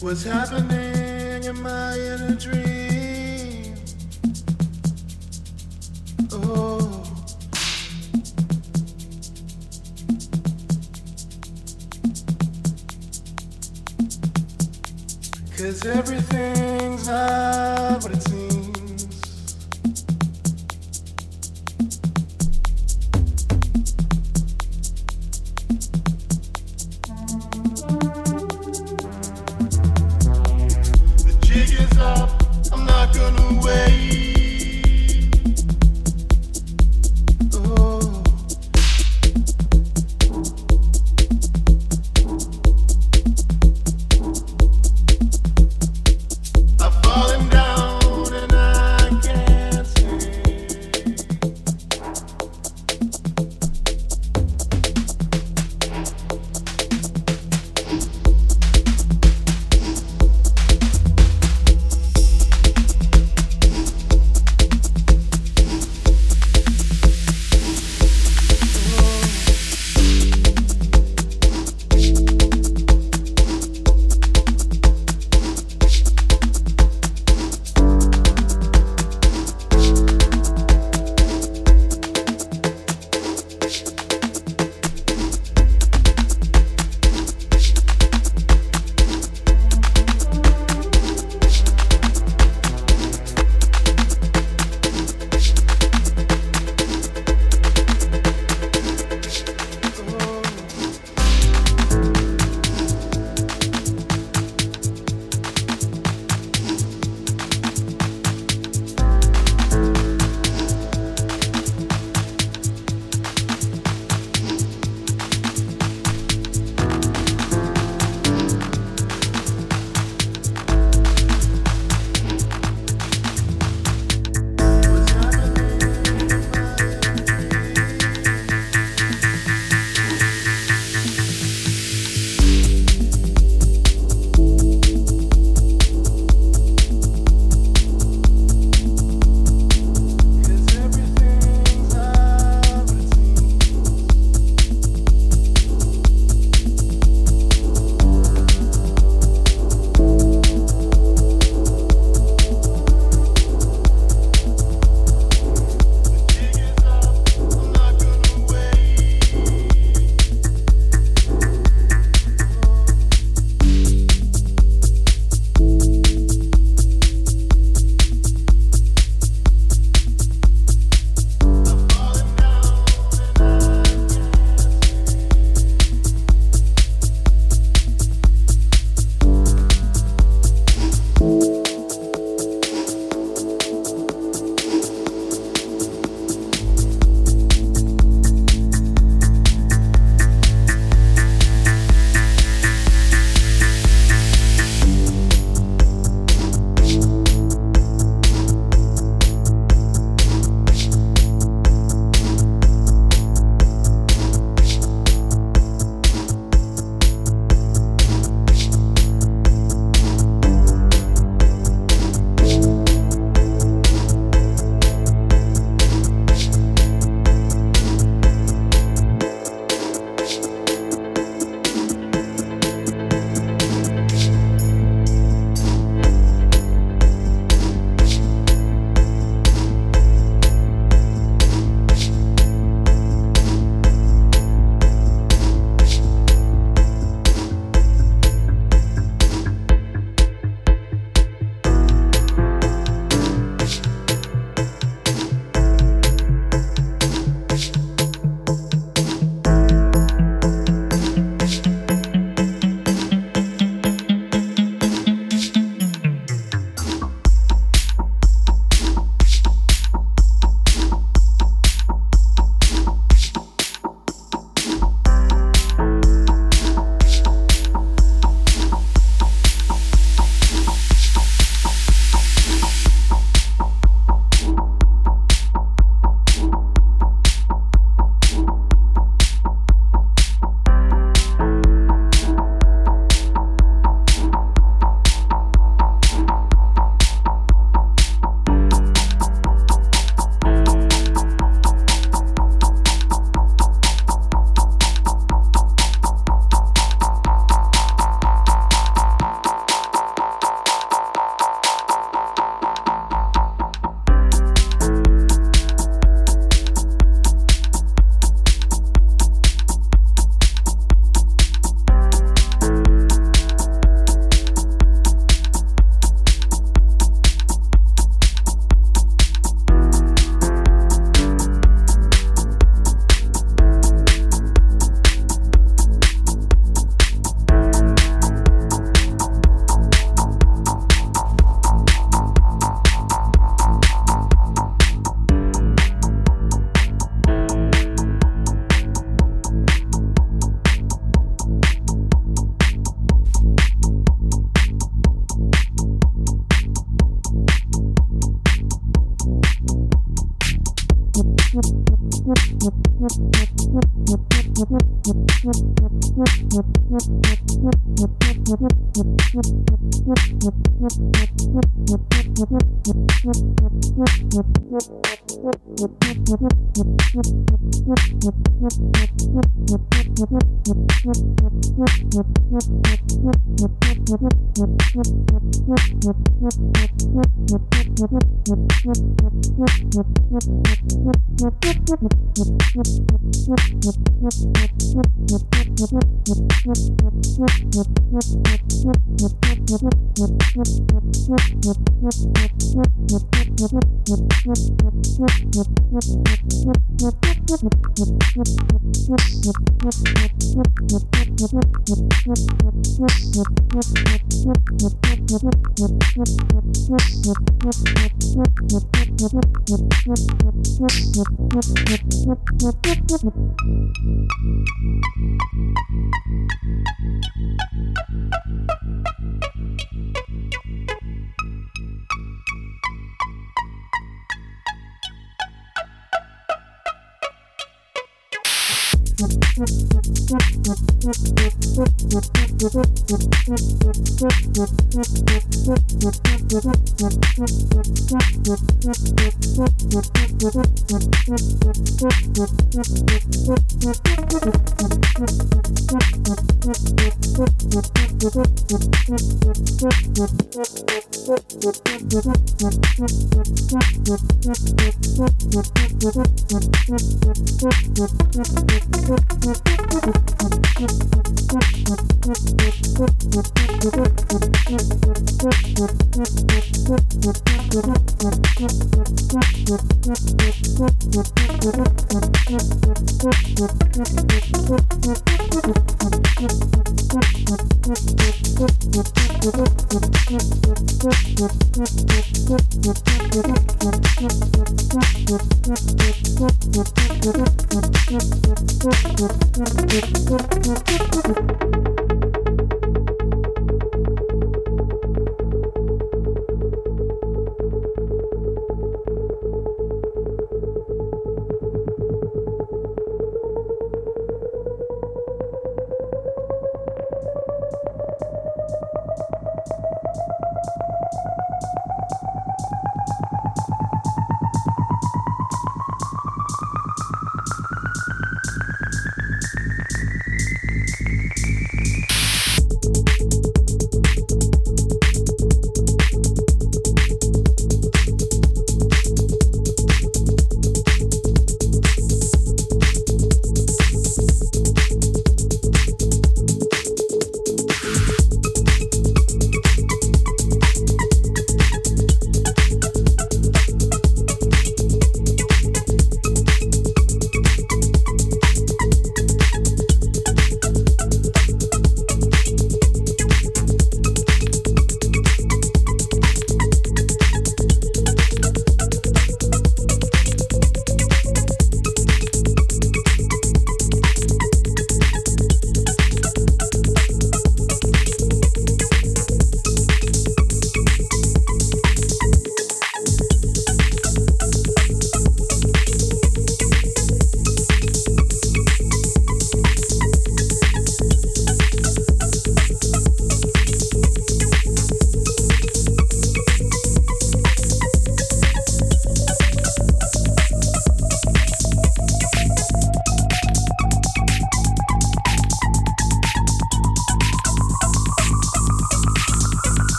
What's happening in my inner dream? Oh. Cause everything's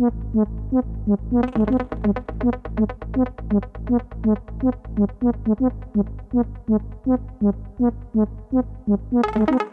Thank you.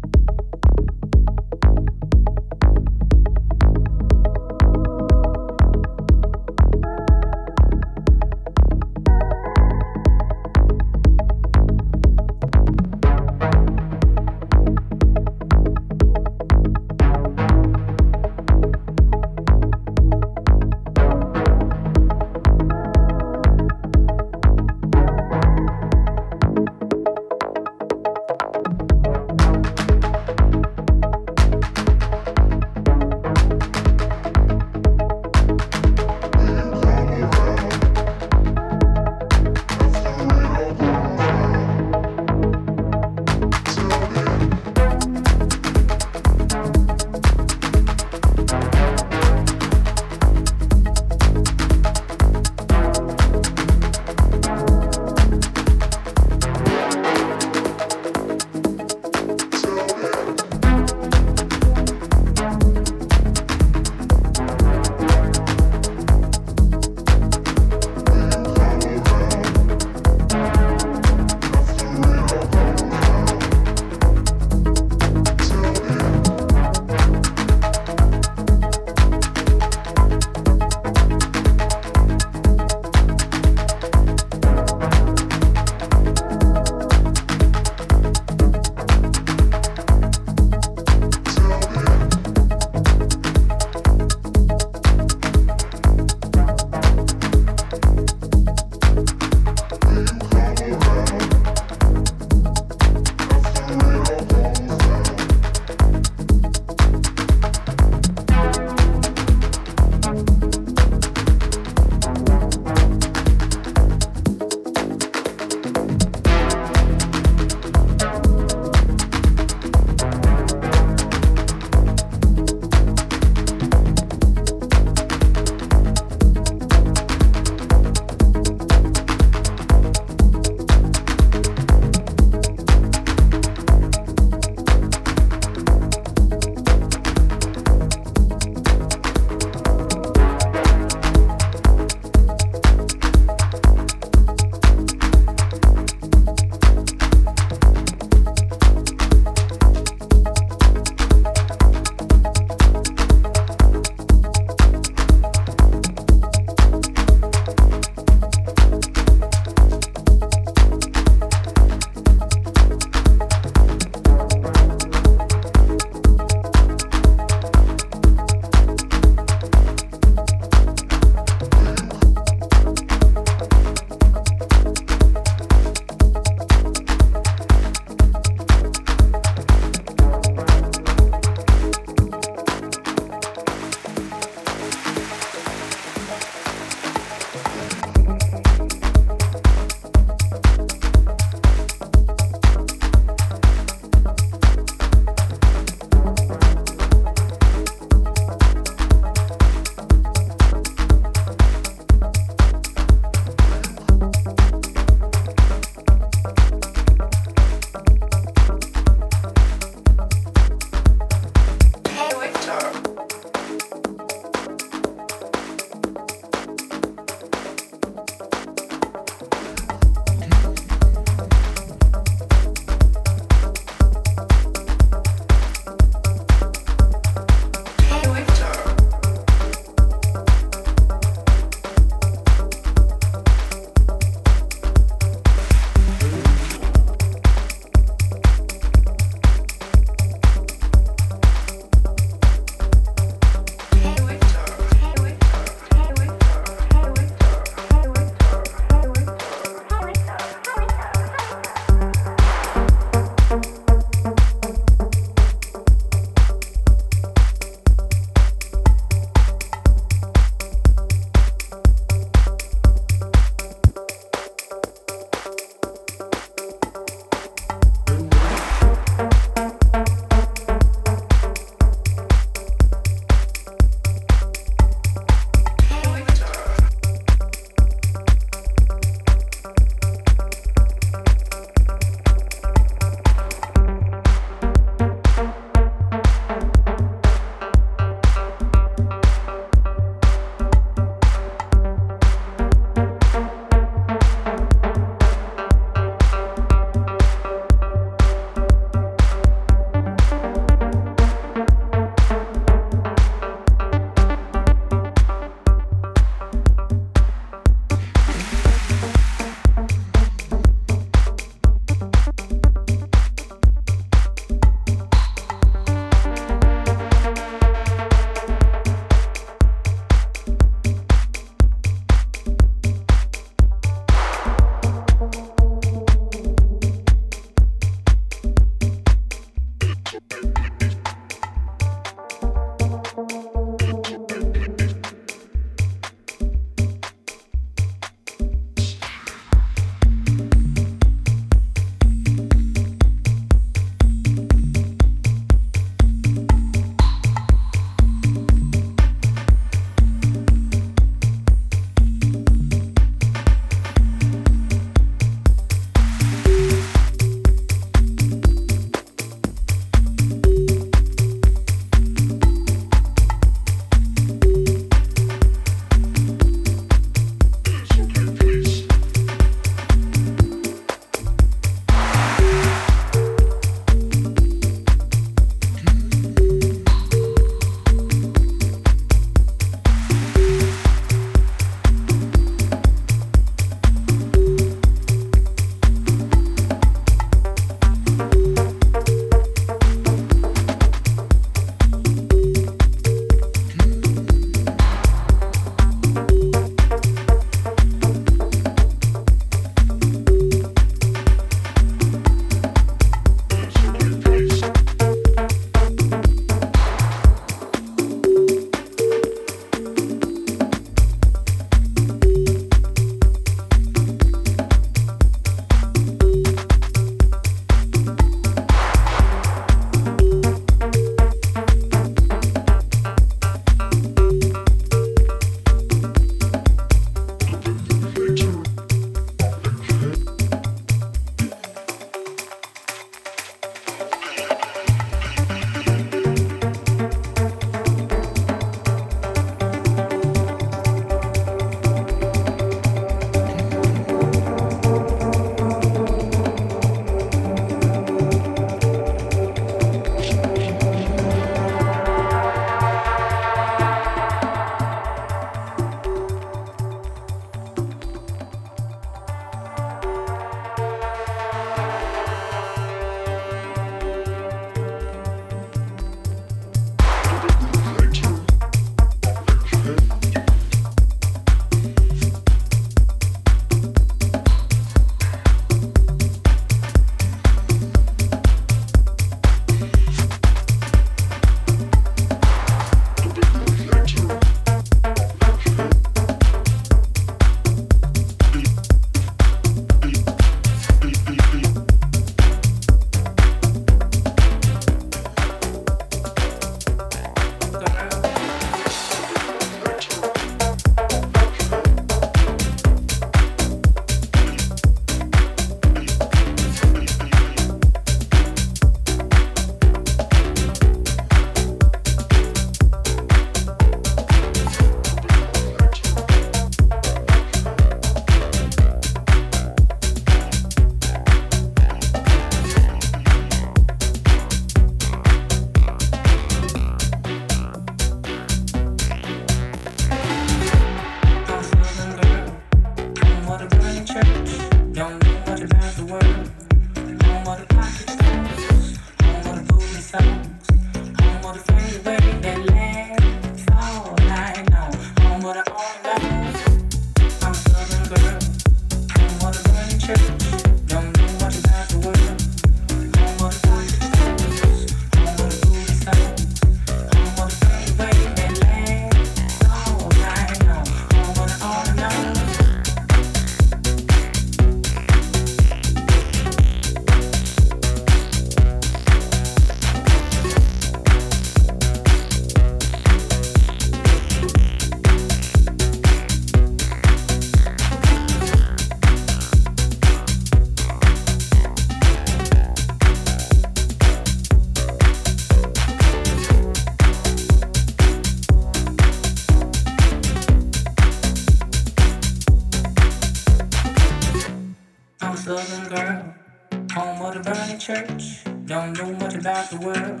about the world.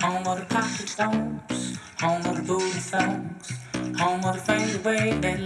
Home of the pocket stones, home of the booty songs, home of the fadeaway that